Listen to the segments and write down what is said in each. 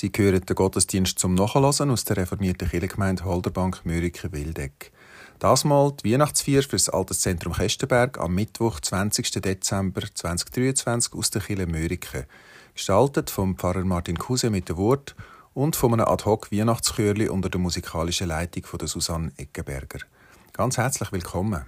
Sie hören den Gottesdienst zum Nachhören aus der reformierten Kirchengemeinde Holderbank Mürike-Wildeck. Das mal die Weihnachtsfeier für das Alterszentrum Kestenberg am Mittwoch, 20. Dezember 2023 aus der Kirche Mörike. Gestaltet vom Pfarrer Martin Kuse mit dem Wort und von einem Ad-Hoc-Weihnachtschörli unter der musikalischen Leitung von der Susanne Eckenberger. Ganz herzlich willkommen.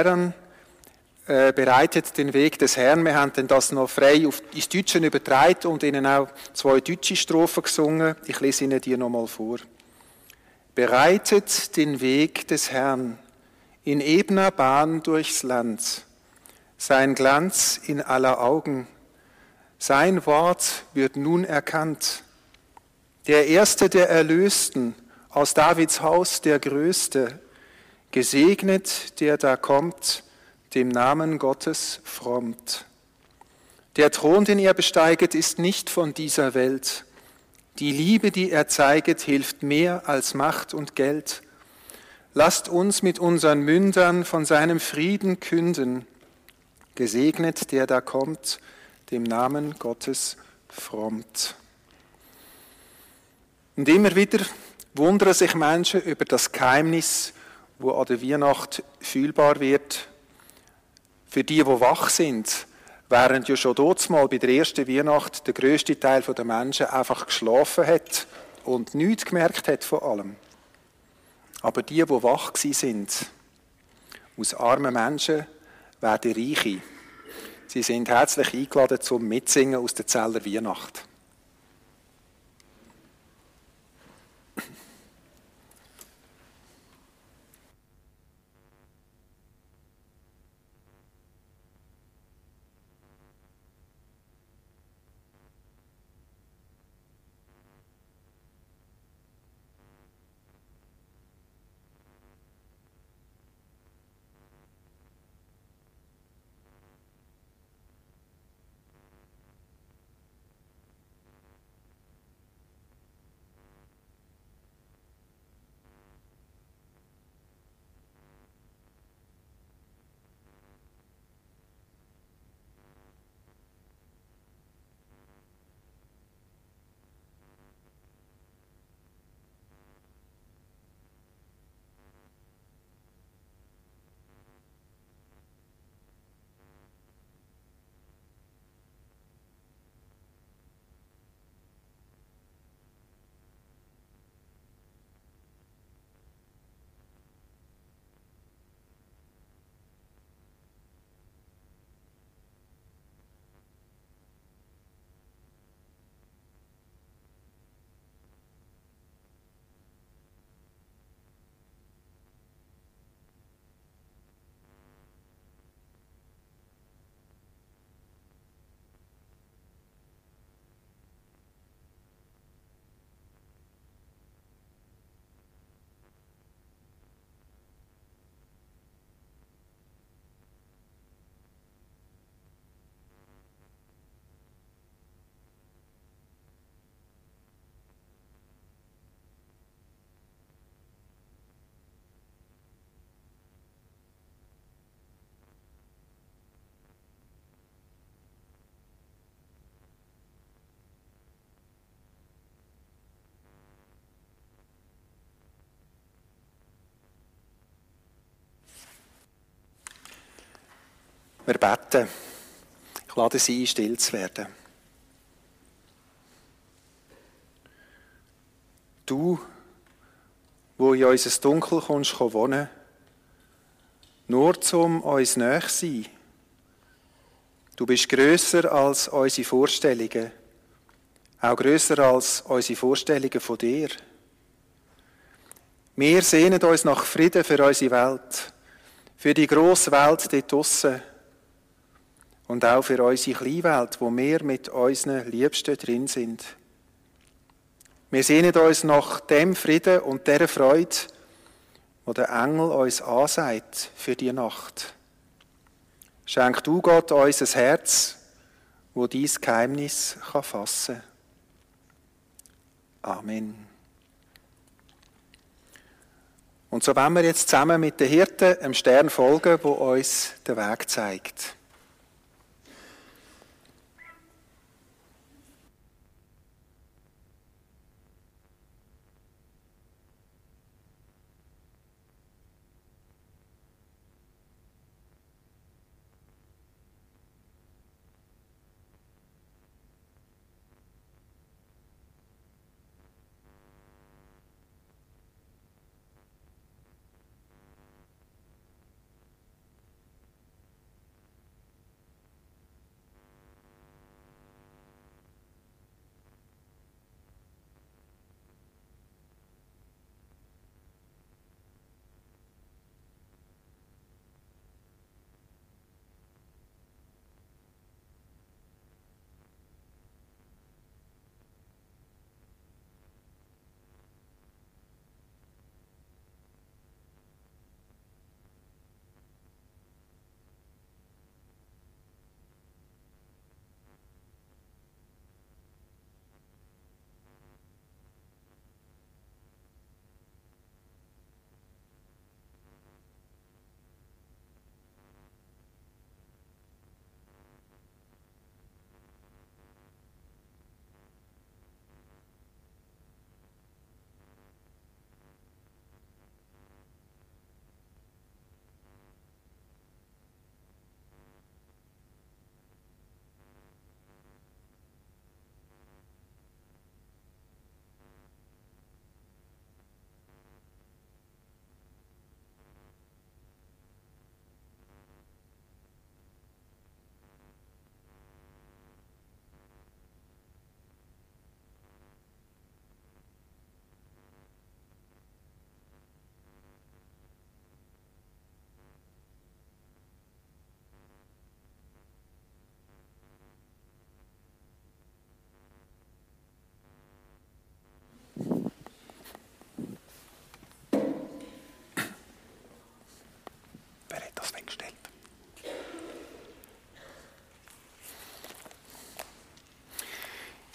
Herren äh, bereitet den Weg des Herrn. Wir haben das noch frei ins Deutsche übertragen und Ihnen auch zwei deutsche Strophen gesungen. Ich lese Ihnen die nochmal vor. Bereitet den Weg des Herrn in ebner Bahn durchs Land. Sein Glanz in aller Augen. Sein Wort wird nun erkannt. Der Erste der Erlösten, aus Davids Haus der Größte, gesegnet, der da kommt, dem Namen Gottes frommt. Der Thron, den er besteiget, ist nicht von dieser Welt. Die Liebe, die er zeiget, hilft mehr als Macht und Geld. Lasst uns mit unseren Mündern von seinem Frieden künden. Gesegnet, der da kommt, dem Namen Gottes frommt. Und immer wieder wundern sich Menschen über das Geheimnis, wo an der Weihnacht fühlbar wird für die, die wach sind, während ja schon dort mal bei der ersten Weihnacht der größte Teil der Menschen einfach geschlafen hat und nichts gemerkt hat von allem. Aber die, die wach sind, aus armen Menschen werden Reiche. Sie sind herzlich eingeladen zum Mitsingen aus der Zeller Weihnacht. Wir beten. Ich lade Sie ein, still zu werden. Du, wo in unser Dunkel kommst, wohnen, nur zum uns näher sein. Du bist grösser als unsere Vorstellungen, auch grösser als unsere Vorstellungen von dir. Wir sehnen uns nach Frieden für unsere Welt, für die grosse Welt dort draussen, und auch für unsere Kleinwelt, wo wir mit unseren Liebsten drin sind. Wir sehnen uns nach dem Frieden und der Freude, wo der Engel uns ansagt für die Nacht. Schenk du Gott uns ein Herz, wo dies Geheimnis kann fassen. Amen. Und so wollen wir jetzt zusammen mit den Hirten einem Stern folgen, wo uns den Weg zeigt.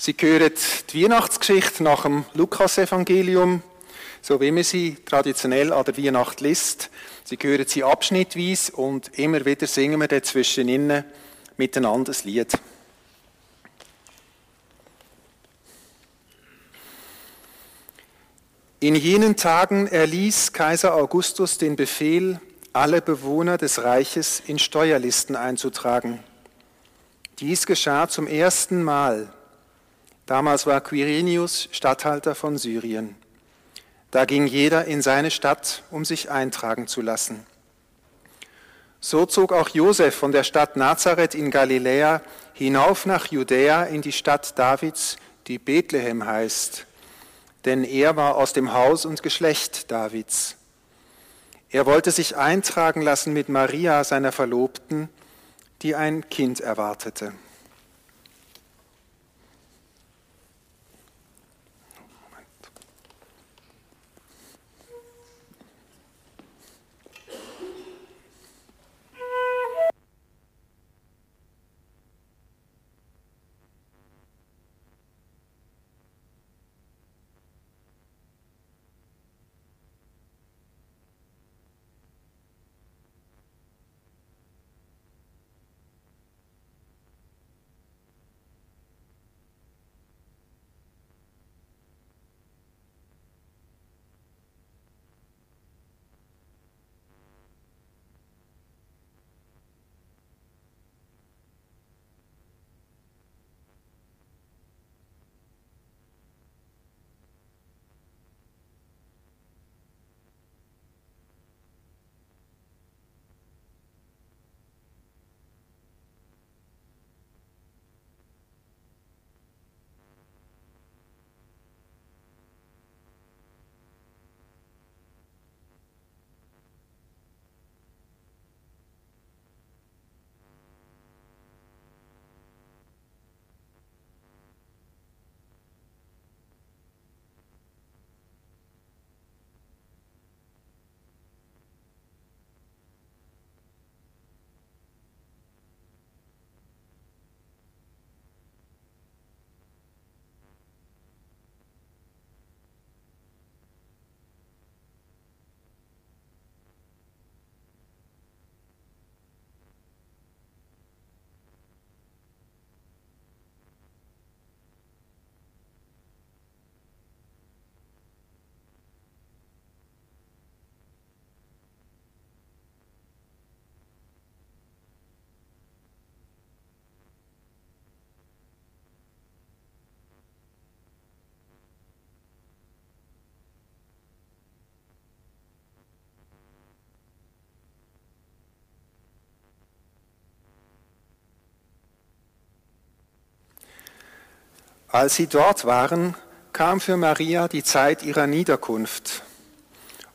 Sie hören die Weihnachtsgeschichte nach dem Lukasevangelium, so wie man sie traditionell an der Weihnacht liest. Sie hören sie abschnittweise und immer wieder singen wir dazwischen innen miteinander das Lied. In jenen Tagen erließ Kaiser Augustus den Befehl, alle Bewohner des Reiches in Steuerlisten einzutragen. Dies geschah zum ersten Mal. Damals war Quirinius Statthalter von Syrien. Da ging jeder in seine Stadt, um sich eintragen zu lassen. So zog auch Josef von der Stadt Nazareth in Galiläa hinauf nach Judäa in die Stadt Davids, die Bethlehem heißt denn er war aus dem Haus und Geschlecht Davids. Er wollte sich eintragen lassen mit Maria, seiner Verlobten, die ein Kind erwartete. Als sie dort waren, kam für Maria die Zeit ihrer Niederkunft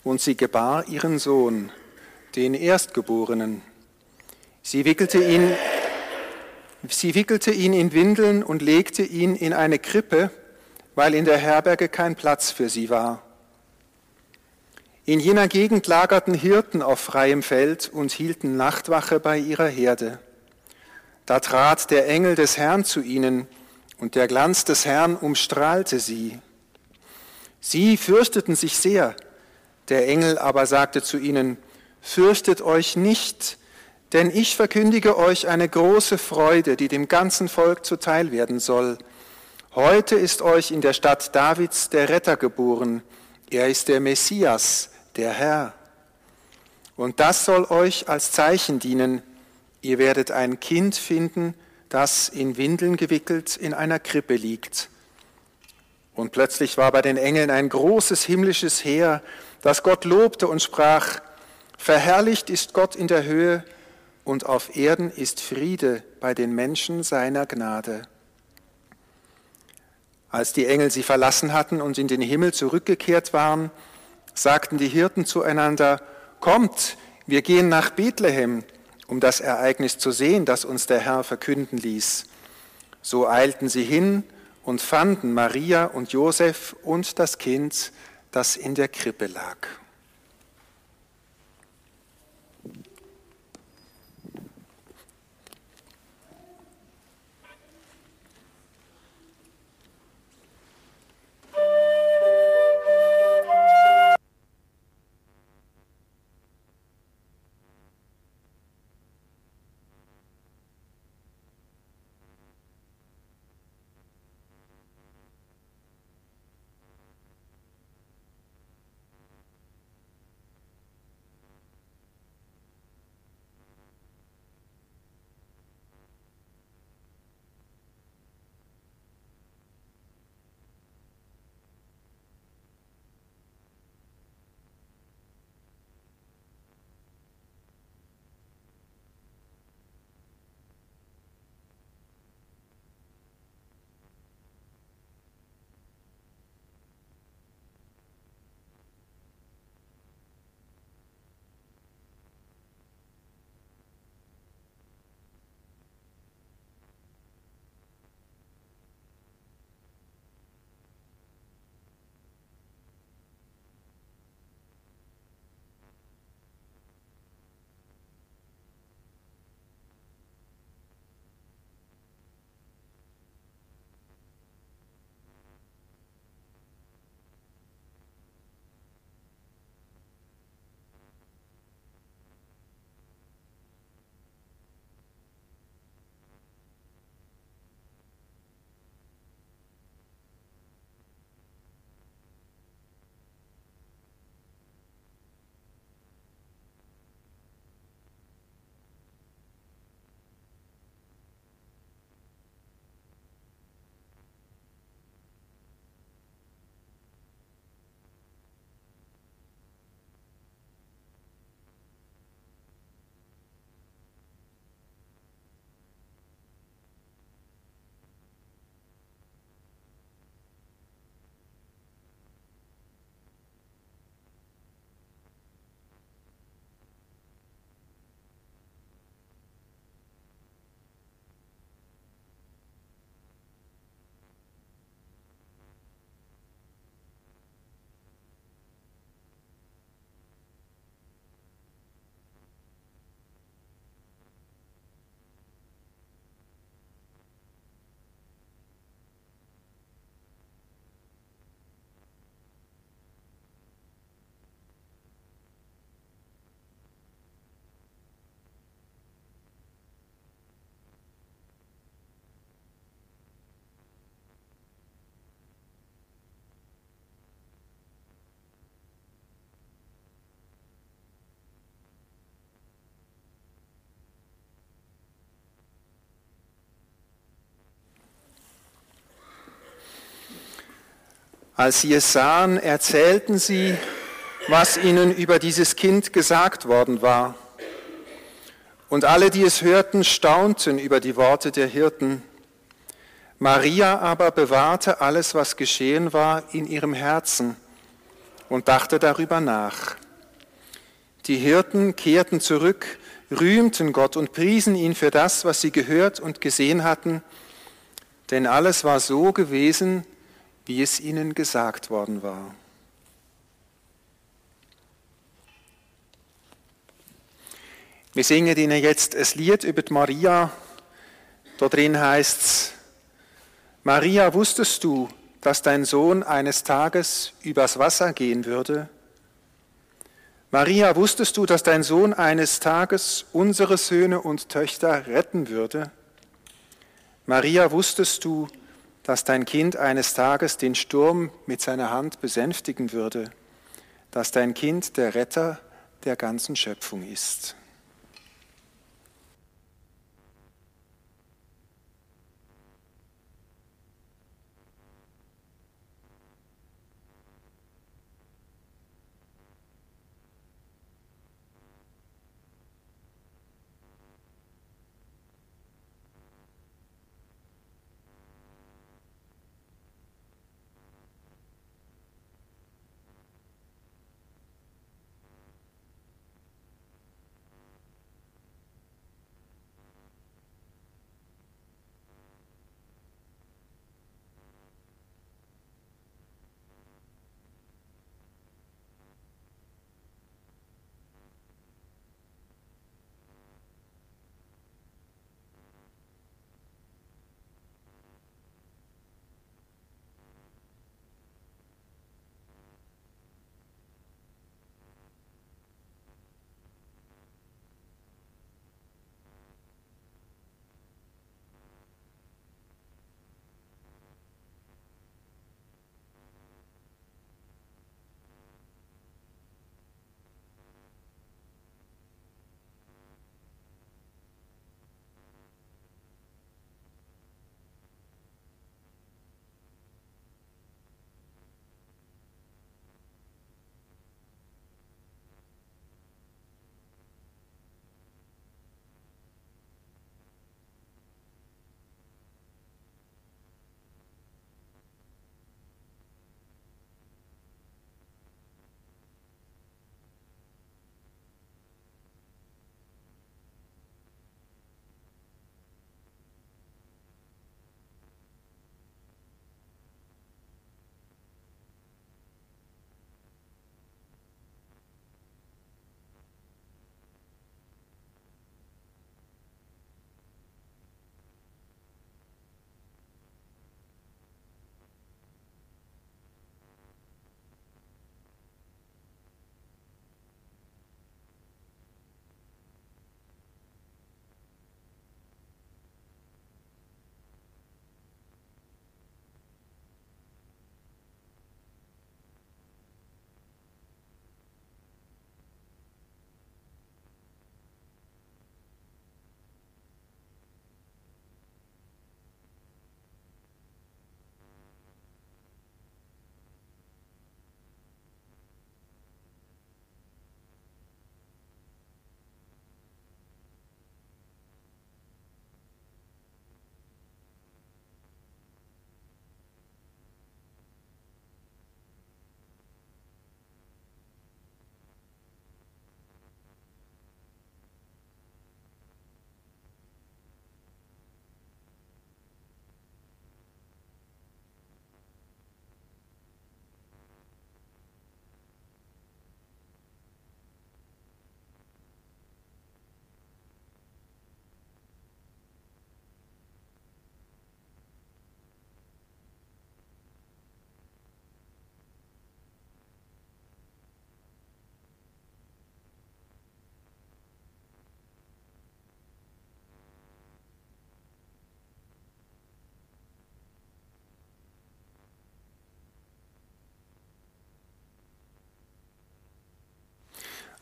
und sie gebar ihren Sohn, den Erstgeborenen. Sie wickelte ihn, sie wickelte ihn in Windeln und legte ihn in eine Krippe, weil in der Herberge kein Platz für sie war. In jener Gegend lagerten Hirten auf freiem Feld und hielten Nachtwache bei ihrer Herde. Da trat der Engel des Herrn zu ihnen, und der Glanz des Herrn umstrahlte sie. Sie fürchteten sich sehr, der Engel aber sagte zu ihnen, Fürchtet euch nicht, denn ich verkündige euch eine große Freude, die dem ganzen Volk zuteil werden soll. Heute ist euch in der Stadt Davids der Retter geboren. Er ist der Messias, der Herr. Und das soll euch als Zeichen dienen. Ihr werdet ein Kind finden, das in Windeln gewickelt in einer Krippe liegt. Und plötzlich war bei den Engeln ein großes himmlisches Heer, das Gott lobte und sprach, Verherrlicht ist Gott in der Höhe und auf Erden ist Friede bei den Menschen seiner Gnade. Als die Engel sie verlassen hatten und in den Himmel zurückgekehrt waren, sagten die Hirten zueinander, Kommt, wir gehen nach Bethlehem um das Ereignis zu sehen, das uns der Herr verkünden ließ. So eilten sie hin und fanden Maria und Josef und das Kind, das in der Krippe lag. Als sie es sahen, erzählten sie, was ihnen über dieses Kind gesagt worden war. Und alle, die es hörten, staunten über die Worte der Hirten. Maria aber bewahrte alles, was geschehen war, in ihrem Herzen und dachte darüber nach. Die Hirten kehrten zurück, rühmten Gott und priesen ihn für das, was sie gehört und gesehen hatten, denn alles war so gewesen, wie es ihnen gesagt worden war. Wir singen Ihnen jetzt ein Lied über Maria. Da drin heißt es, Maria, wusstest du, dass dein Sohn eines Tages übers Wasser gehen würde? Maria, wusstest du, dass dein Sohn eines Tages unsere Söhne und Töchter retten würde? Maria, wusstest du, dass dein Kind eines Tages den Sturm mit seiner Hand besänftigen würde, dass dein Kind der Retter der ganzen Schöpfung ist?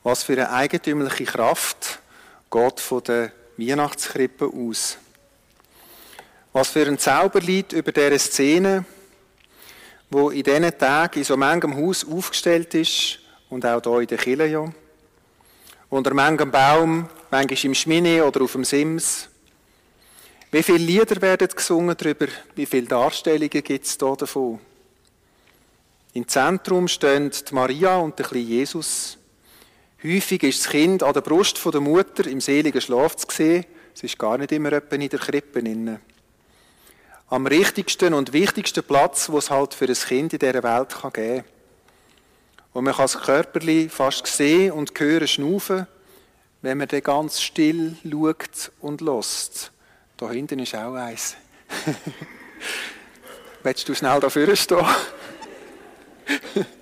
Was für eine eigentümliche Kraft geht von der Weihnachtskrippe aus. Was für ein Zauber liegt über dieser Szene, wo in diesen Tagen in so manchem Haus aufgestellt ist und auch hier in der Kirche ja. Unter manchem Baum, manchmal im Schmine oder auf dem Sims. Wie viele Lieder werden gesungen darüber? Wie viele Darstellungen gibt es hier davon? Im Zentrum stehen die Maria und der kleine Jesus. Häufig ist das Kind an der Brust der Mutter im seligen Schlaf zu sehen. Es ist gar nicht immer in der Krippe. Drin. Am richtigsten und wichtigsten Platz, wo es halt für ein Kind in dieser Welt geben kann. Und man kann das Körperli fast sehen und hören schnaufen, wenn man dann ganz still schaut und lässt. Da hinten ist auch eins. Willst du schnell dafür stehen?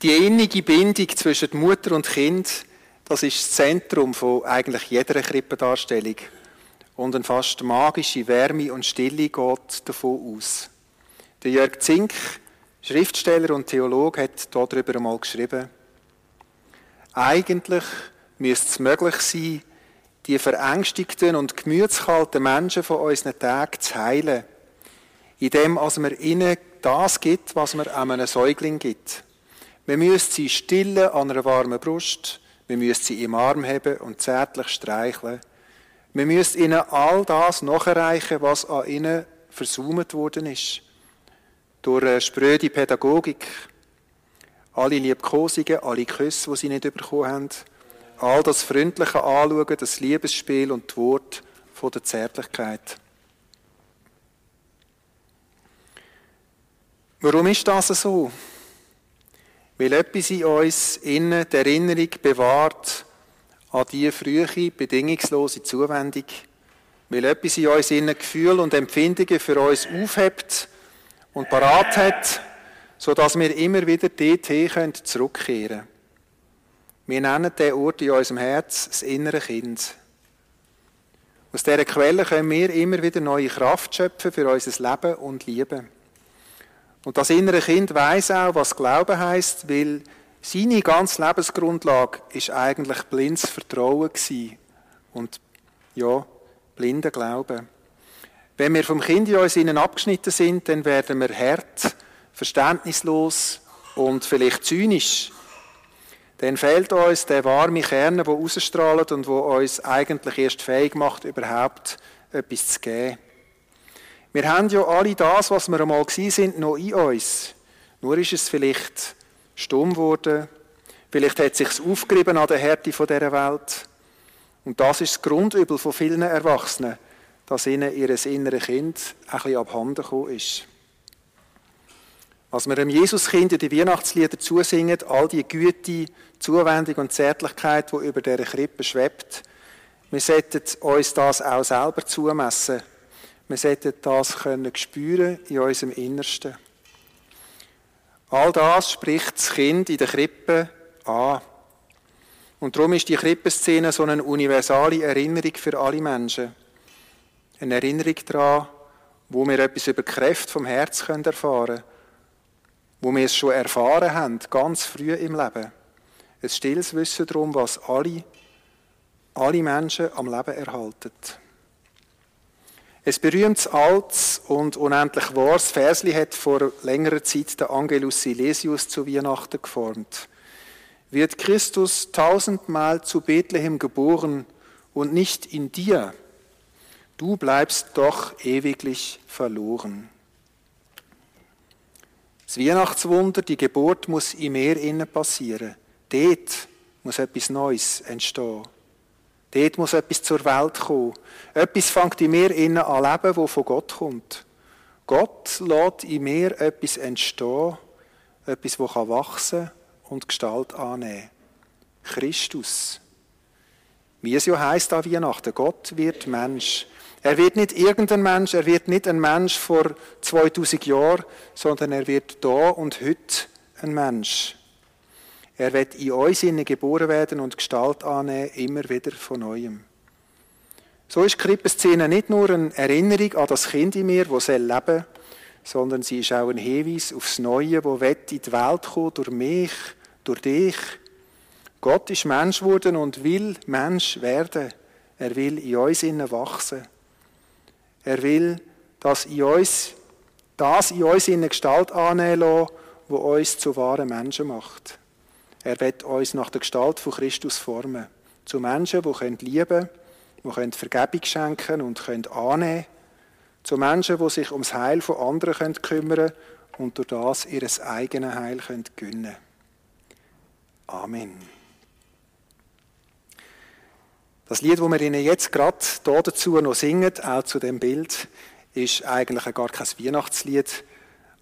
Die innige Bindung zwischen Mutter und Kind, das ist das Zentrum von eigentlich jeder Krippendarstellung. Und eine fast magische Wärme und Stille geht davon aus. Der Jörg Zink, Schriftsteller und Theologe, hat darüber einmal geschrieben, eigentlich müsste es möglich sein, die verängstigten und gemütskalten Menschen von unseren Tagen zu heilen, indem also man ihnen das gibt, was man einem Säugling gibt. Man müsste sie stillen an einer warmen Brust, man müsste sie im Arm haben und zärtlich streicheln. Man müsste ihnen all das nachreichen, was an ihnen versucht worden ist. Durch eine spröde Pädagogik, alle Liebkosungen, alle Küsse, die sie nicht bekommen haben, all das freundliche Anschauen, das Liebesspiel und die Worte von der Zärtlichkeit. Warum ist das so? Weil etwas in uns innen die Erinnerung bewahrt an die frühe, bedingungslose Zuwendung. Weil etwas in uns innen Gefühl und Empfindungen für uns aufhebt und parat hat, sodass wir immer wieder dorthin zurückkehren können. Wir nennen den Ort in unserem Herz das innere Kind. Aus dieser Quelle können wir immer wieder neue Kraft schöpfen für unser Leben und Lieben. Und das innere Kind weiß auch, was Glauben heißt, weil seine ganze Lebensgrundlage ist eigentlich blindes Vertrauen gewesen. und ja blinder Glauben. Wenn wir vom Kind in uns innen abgeschnitten sind, dann werden wir hart, verständnislos und vielleicht zynisch. Dann fehlt uns der warme Kern, der rausstrahlt und wo uns eigentlich erst fähig macht, überhaupt etwas zu geben. Wir haben ja alle das, was wir einmal gewesen sind, noch in uns. Nur ist es vielleicht stumm geworden. Vielleicht hat es sich aufgerieben an der Härte dieser Welt. Und das ist das Grundübel von vielen Erwachsenen, dass ihnen ihr inneres Kind ein bisschen abhanden gekommen ist. Als wir dem Jesuskind in die Weihnachtslieder zusingen, all die Güte, Zuwendung und Zärtlichkeit, die über dieser Krippe schwebt, wir sollten uns das auch selber zumessen. Wir sollten das können spüren in unserem Innersten. All das spricht das Kind in der Krippe an. Und darum ist die Krippenszene so eine universale Erinnerung für alle Menschen. Eine Erinnerung daran, wo wir etwas über die Kräfte vom Herz erfahren können, wo wir es schon erfahren haben, ganz früh im Leben. Ein stilles Wissen darum, was alle, alle Menschen am Leben erhalten. Ein berühmtes, altes und unendlich wahres Versli hat vor längerer Zeit der Angelus Silesius zu Weihnachten geformt. Wird Christus tausendmal zu Bethlehem geboren und nicht in dir, du bleibst doch ewiglich verloren. Das Weihnachtswunder, die Geburt muss im Meer innen passieren. Dort muss etwas Neues entstehen. Dort muss etwas zur Welt kommen. Etwas fängt in mir innen an leben, wo von Gott kommt. Gott lässt in mir etwas entstehen, etwas, das wachsen und Gestalt annehmen. Christus. Wie es ja heisst an Weihnachten, Gott wird Mensch. Er wird nicht irgendein Mensch, er wird nicht ein Mensch vor 2000 Jahren, sondern er wird da und heute ein Mensch. Er wird in uns innen geboren werden und Gestalt annehmen, immer wieder von neuem. So ist Krippenszene nicht nur eine Erinnerung an das Kind in mir, das leben soll, sondern sie ist auch ein Hinweis aufs Neue, wo in die Welt kommt, durch mich, durch dich. Gott ist Mensch geworden und will Mensch werden. Er will in uns innen wachsen. Er will, das in uns, das in uns in eine Gestalt annehmen lassen, die uns zu wahren Menschen macht. Er wird uns nach der Gestalt von Christus formen. Zu Menschen, die lieben können, die Vergebung schenken und annehmen können. Zu Menschen, die sich ums Heil von anderen kümmern können und durch das ihr eigenes Heil können. Amen. Das Lied, das wir Ihnen jetzt gerade hier dazu noch singen, auch zu dem Bild, ist eigentlich gar kein Weihnachtslied,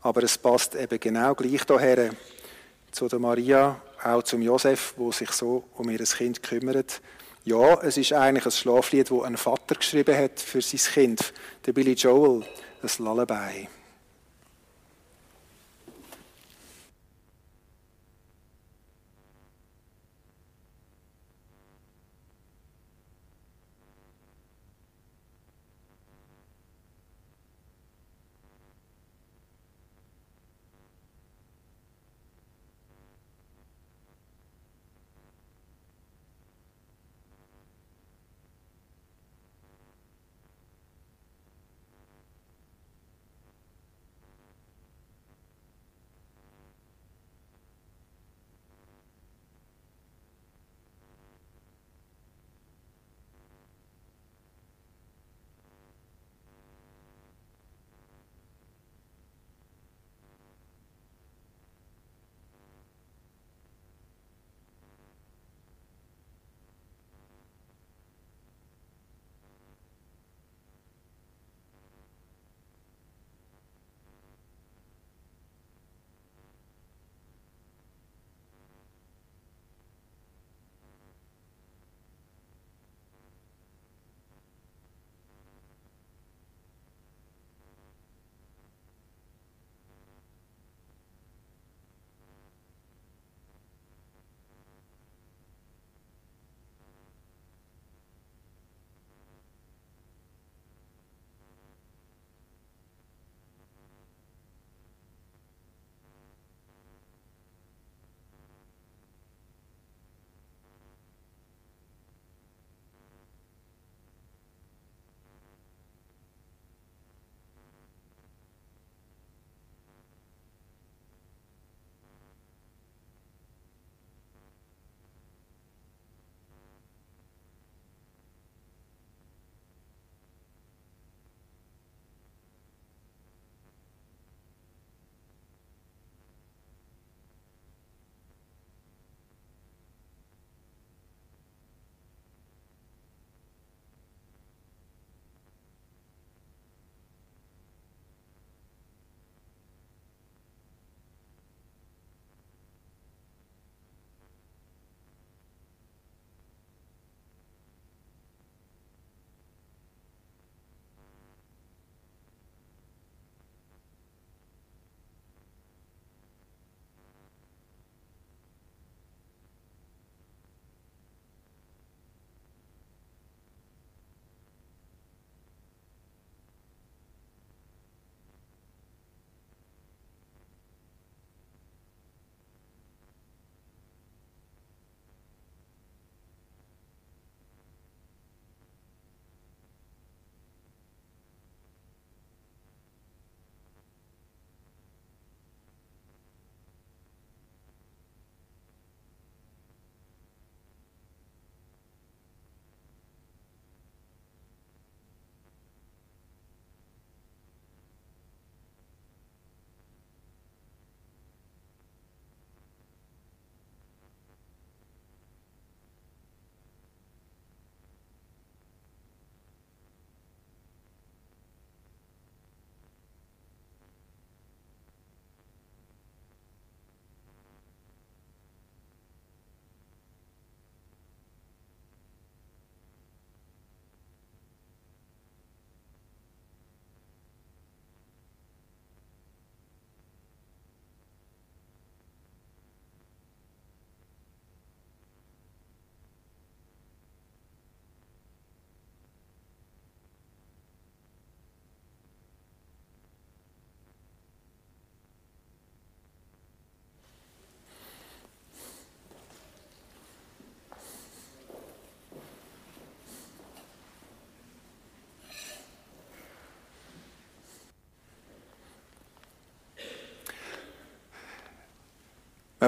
aber es passt eben genau gleich daher zu der Maria, auch zum Josef, wo sich so um ihr Kind kümmert. Ja, es ist eigentlich ein Schlaflied, das ein Vater geschrieben hat für sein Kind, der Billy Joel, ein Lullaby.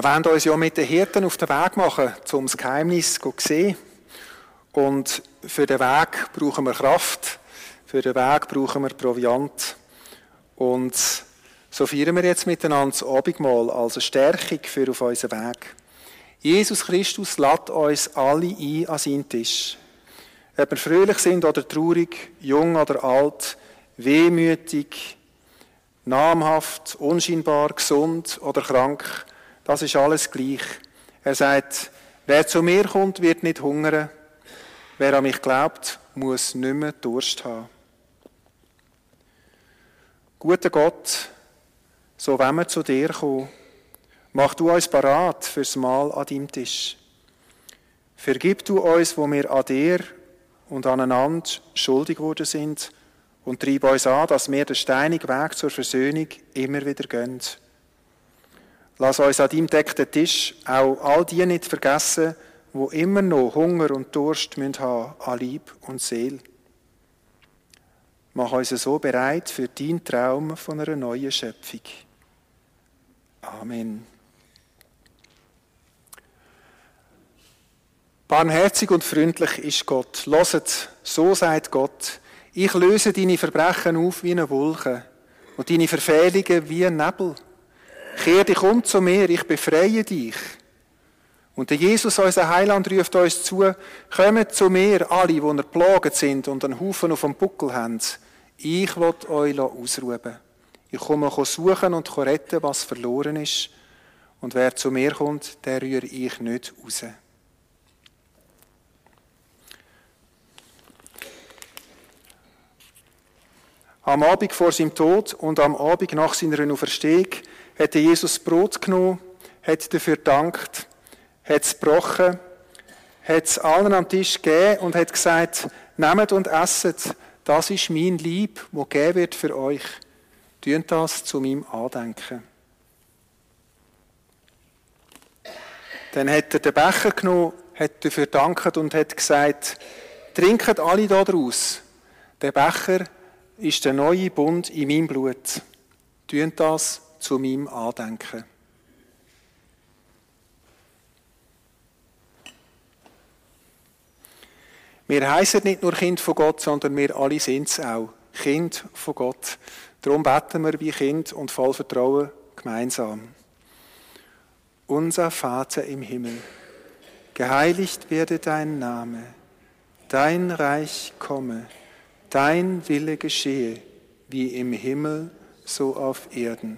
Wir wollen uns ja mit den Hirten auf den Weg machen, um das Geheimnis zu sehen. Und für den Weg brauchen wir Kraft, für den Weg brauchen wir Proviant. Und so feiern wir jetzt miteinander das Abendmahl als eine Stärkung für auf unseren Weg. Jesus Christus lädt uns alle ein an seinen Tisch. Ob wir fröhlich sind oder traurig, jung oder alt, wehmütig, namhaft, unscheinbar, gesund oder krank, das ist alles gleich. Er sagt, wer zu mir kommt, wird nicht hungern. Wer an mich glaubt, muss nicht mehr Durst haben. Guter Gott, so wenn wir zu dir kommen, Mach du uns parat fürs Mahl an deinem Tisch. Vergib du uns, wo wir an dir und aneinander schuldig geworden sind und treib uns an, dass wir den steinigen Weg zur Versöhnung immer wieder gehen. Lass uns an deinem deckten Tisch auch all die nicht vergessen, wo immer noch Hunger und Durst müssen an Lieb und Seele. Mach uns so bereit für deinen Traum von einer neuen Schöpfung. Amen. Barmherzig und freundlich ist Gott. Loset, so sagt Gott. Ich löse deine Verbrechen auf wie eine Wolke und deine Verfehlungen wie ein Nebel. Kehr dich um zu mir, ich befreie dich. Und der Jesus, unser Heiland, ruft uns zu, kommt zu mir, alle, die erplaget sind und einen Haufen auf dem Buckel haben. Ich will euch ausruhen. Ich komme suchen und retten, was verloren ist. Und wer zu mir kommt, der rühre ich nicht raus. Am Abend vor seinem Tod und am Abend nach seiner Auferstehung hat Jesus Brot genommen, hat dafür gedankt, hat es gebrochen, hat es allen am Tisch gegeben und hat gesagt, nehmt und esset, das ist mein Lieb, wo gegeben wird für euch. Tun das zu meinem Andenken. Dann hat er den Becher genommen, hat dafür gedankt und hat gesagt, trinket alle daraus. Der Becher ist der neue Bund in meinem Blut. Tun das zu meinem Andenken. Wir heißen nicht nur Kind von Gott, sondern wir alle sind es auch. Kind von Gott. Darum beten wir wie Kind und voll Vertrauen gemeinsam. Unser Vater im Himmel, geheiligt werde dein Name, dein Reich komme Dein Wille geschehe, wie im Himmel, so auf Erden.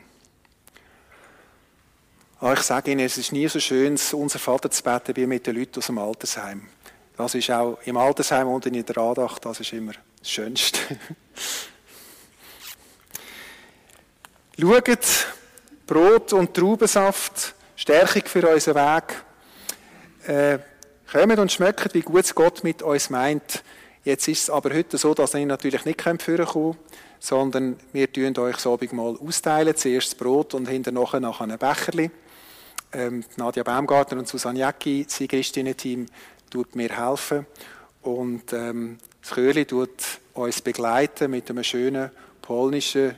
Ah, ich sage Ihnen, es ist nie so schön, unser Vater zu beten, wie mit den Leuten aus dem Altersheim. Das ist auch im Altersheim und in der Andacht, das ist immer das Schönste. Schaut, Brot und Traubensaft, Stärkung für unseren Weg. Äh, kommt und schmeckt, wie gut Gott mit uns meint. Jetzt ist es aber heute so, dass ihr natürlich nicht führen könnt sondern wir tun euch das Abendmahl austeilen. Zuerst das Brot und hinterher noch ein Becherli. Ähm, Nadja Baumgartner und Susanne Jäcki, das Christinnen-Team, tut mir helfen. Und ähm, das Chöli tut uns begleiten mit einem schönen polnischen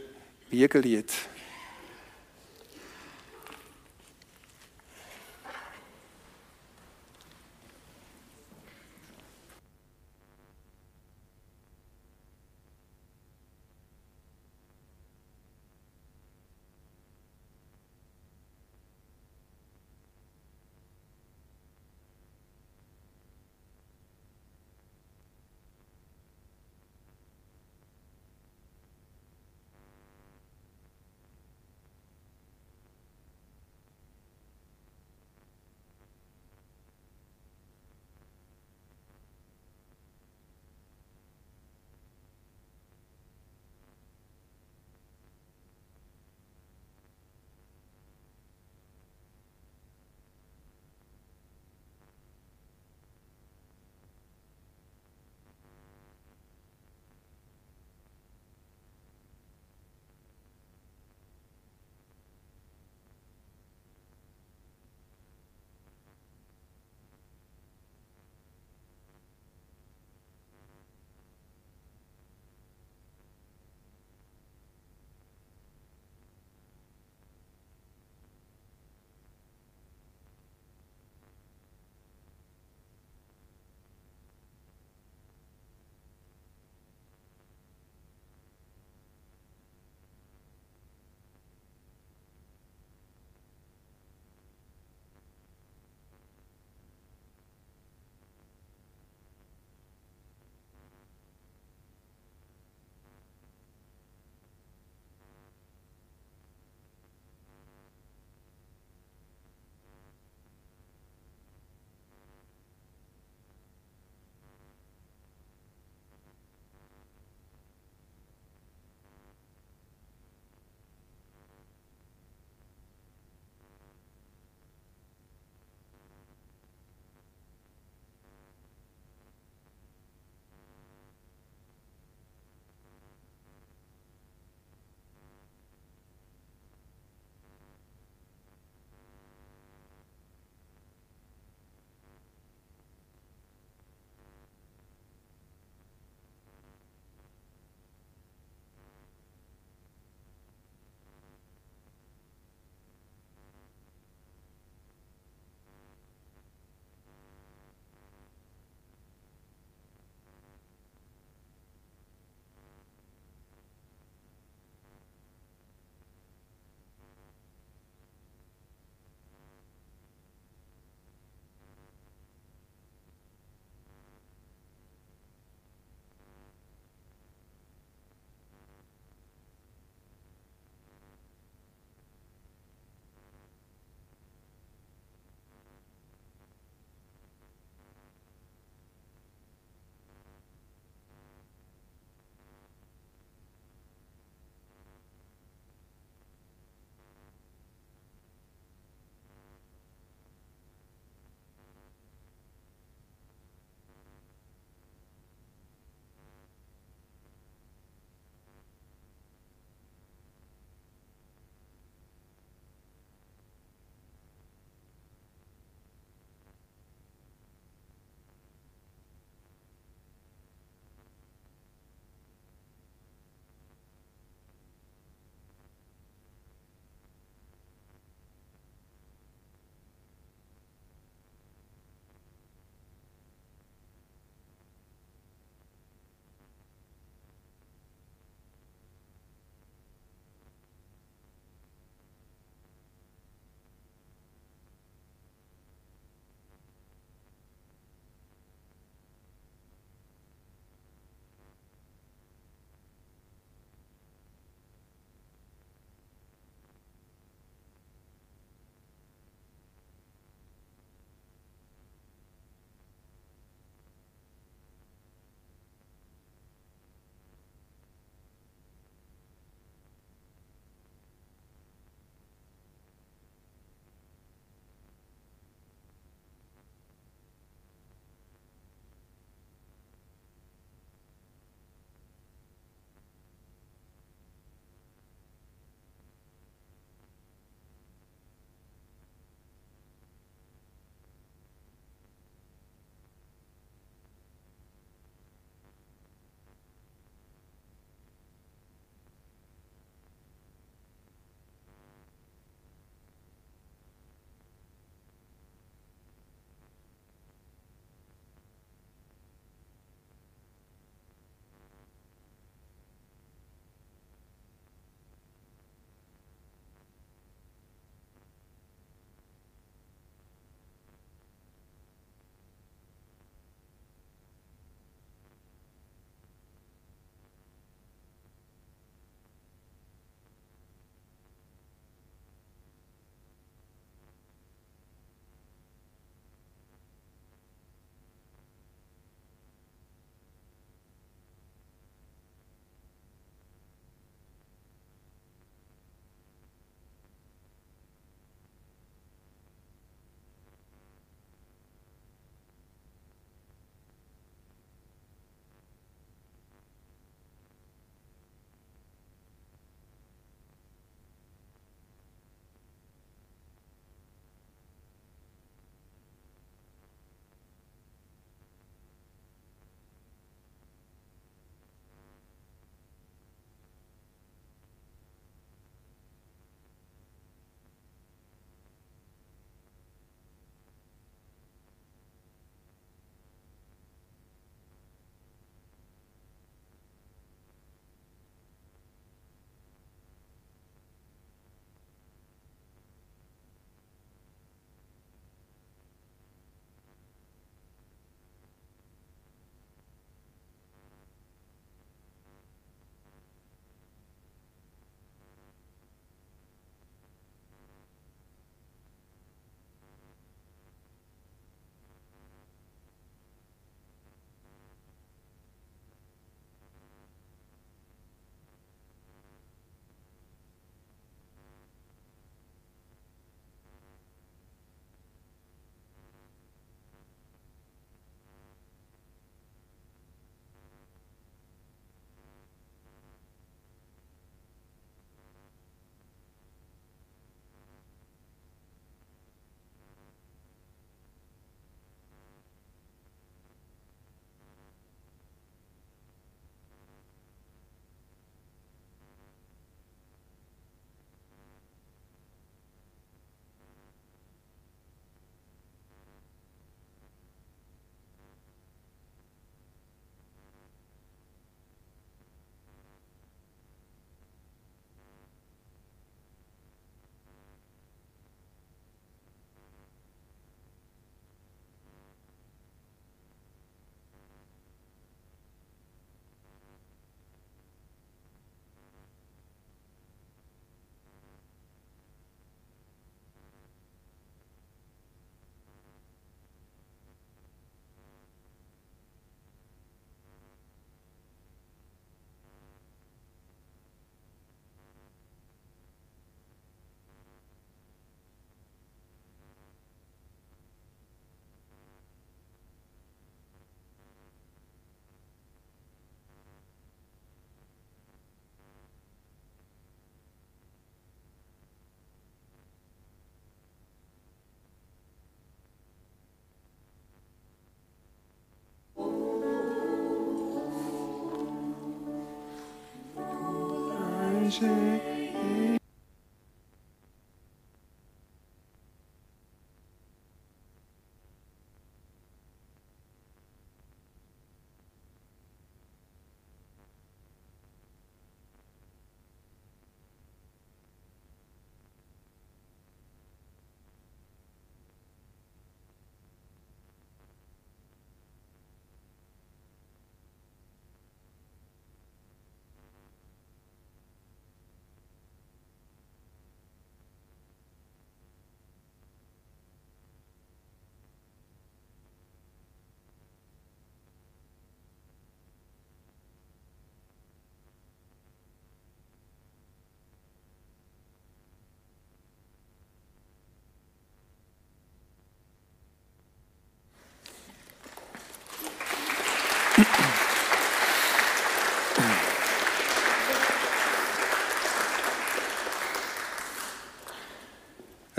Manger.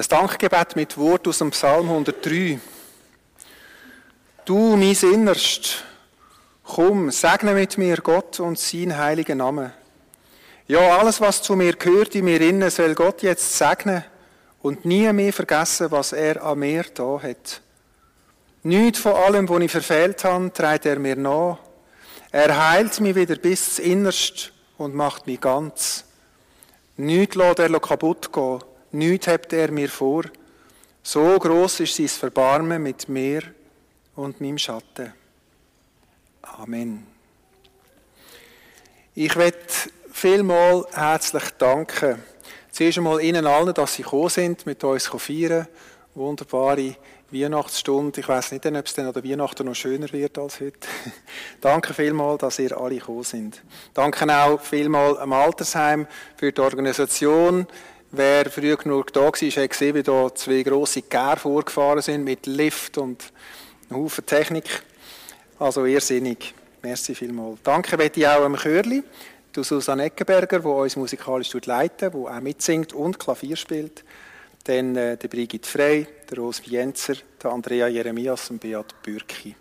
Ein Dankgebet mit Wort aus dem Psalm 103. Du, mein Innerst, komm, segne mit mir Gott und sein heiligen Namen. Ja, alles, was zu mir gehört in mir innen, soll Gott jetzt segnen und nie mehr vergessen, was er an mir da hat. Nichts von allem, was ich verfehlt habe, trägt er mir nach. Er heilt mich wieder bis ins Innerst und macht mich ganz. Nichts lässt er kaputt gehen Nichts hebt er mir vor. So groß ist sein Verbarmen mit mir und meinem Schatten. Amen. Ich möchte vielmal herzlich danken. Zuerst einmal Ihnen allen, dass Sie gekommen sind, mit uns feiern. Wunderbare Weihnachtsstunde. Ich weiß nicht, ob es dann an der Weihnachten noch schöner wird als heute. Danke vielmal, dass ihr alle gekommen sind. Danke auch vielmal am Altersheim für die Organisation, Wer früh genug da war, hat gesehen, wie da zwei grosse Gär vorgefahren sind mit Lift und einem Haufen Technik. Also irrsinnig. Merci vielmals. Danke möchte auch am Chörli, Susanne Eckenberger, die uns musikalisch leitet, die auch mitsingt und Klavier spielt. Dann äh, der Brigitte Frey, der Rose Vienzer, der Andrea Jeremias und Beat Bürki.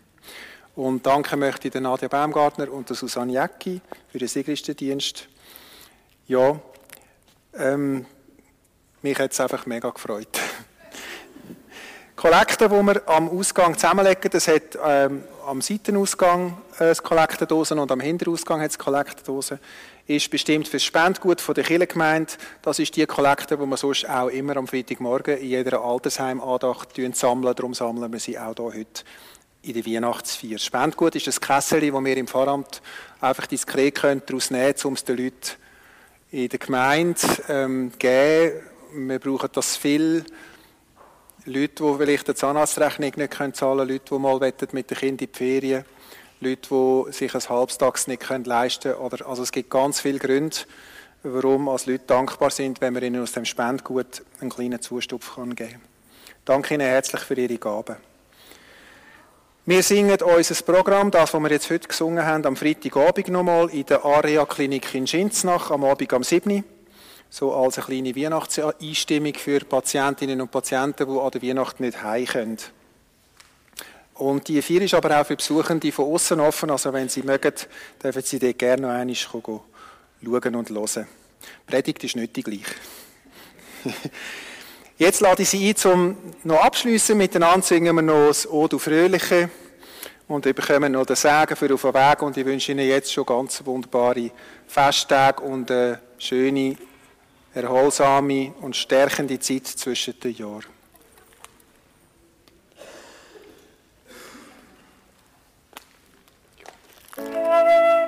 Und danke möchte ich der Nadia Baumgartner und der Susanne Jäcki für den Sigristendienst. Ja, ähm, mich hat es einfach mega gefreut. Kollekte, die wir am Ausgang zusammenlegen, das hat ähm, am Seitenausgang äh, Kollektendosen und am Hinterausgang hat es Kollektendosen, ist bestimmt für das Spendgut von der Kirchengemeinde. Das ist die Kollekte, die wir sonst auch immer am Freitagmorgen in jeder Altersheimandacht sammeln. Darum sammeln wir sie auch hier heute in der Weihnachtsfeier. Spendgut ist das Kessel, das wir im Pfarramt einfach diskret daraus nehmen können, um es den Leuten in der Gemeinde ähm, geben wir brauchen das viel. Leute, die vielleicht eine Zahnarztrechnung nicht zahlen können, Leute, die mal mit den Kindern in die Ferien Leute, die sich ein Halbstags nicht leisten können. Also es gibt ganz viele Gründe, warum als Leute dankbar sind, wenn wir ihnen aus dem Spendgut einen kleinen Zustupf geben können. Danke Ihnen herzlich für Ihre Gaben. Wir singen unser Programm, das, was wir jetzt heute gesungen haben, am Freitagabend nochmal in der AREA-Klinik in Schinznach, am Abend am 7 so als eine kleine Weihnachtseinstimmung für Patientinnen und Patienten, die an der Weihnacht nicht heim können. Und die vier ist aber auch für Besuchende von außen offen, also wenn Sie mögen, dürfen Sie dort gerne noch einmal schauen und hören. Die Predigt ist nicht die gleiche. Jetzt lade ich Sie ein, um noch abschließen. Miteinander singen wir noch das O du Fröhliche und wir bekommen noch den Segen für auf den Weg und ich wünsche Ihnen jetzt schon ganz wunderbare Festtage und eine schöne erholsame und stärkende Zeit zwischen den Jahren. Ja.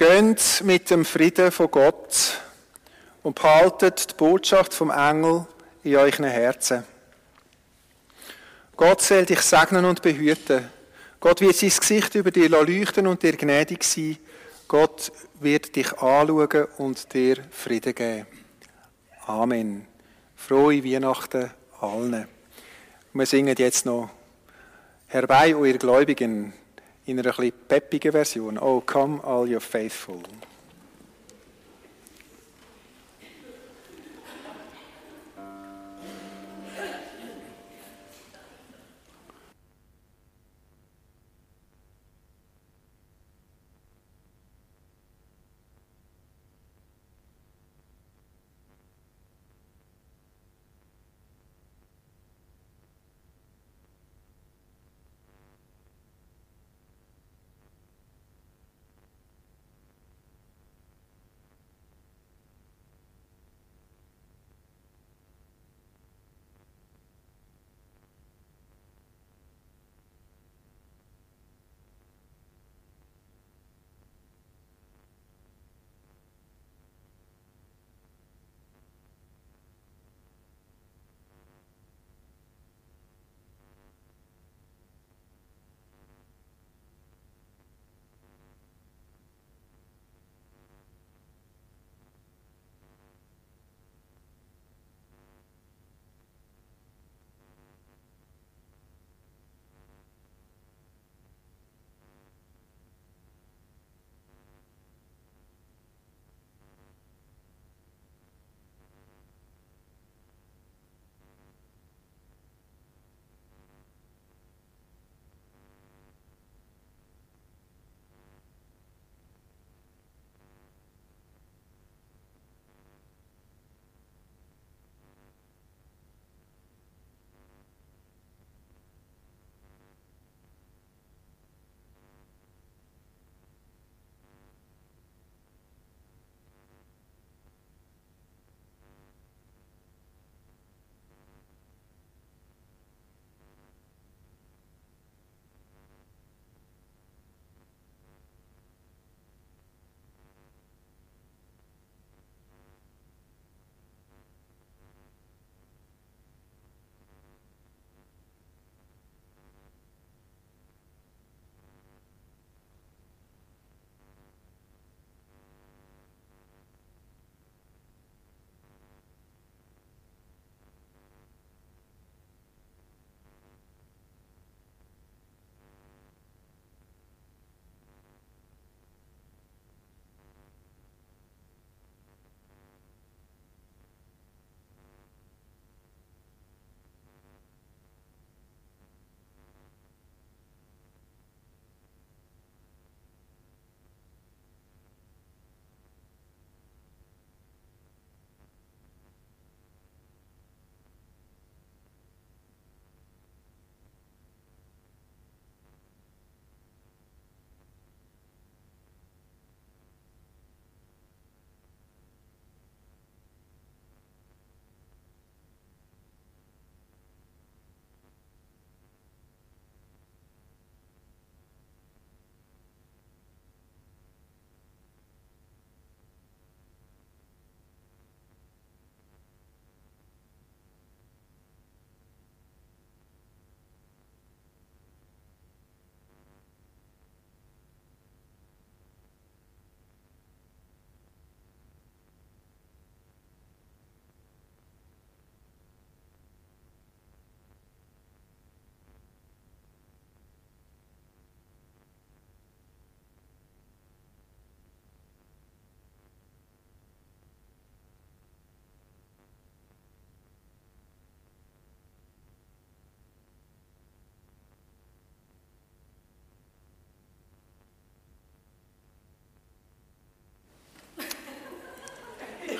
Geht mit dem Frieden von Gott und behaltet die Botschaft vom Engel in euren Herzen. Gott soll dich segnen und behüten. Gott wird sein Gesicht über dir leuchten und dir gnädig sein. Gott wird dich anschauen und dir Frieden geben. Amen. Frohe Weihnachten allen. Wir singen jetzt noch Herbei, ihr Gläubigen, in einer etwas peppigen Version. Oh, come all your faithful.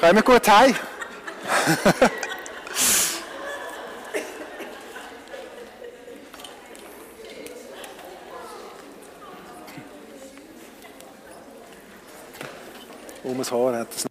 Kommen wir gut heim? um das Haar hat es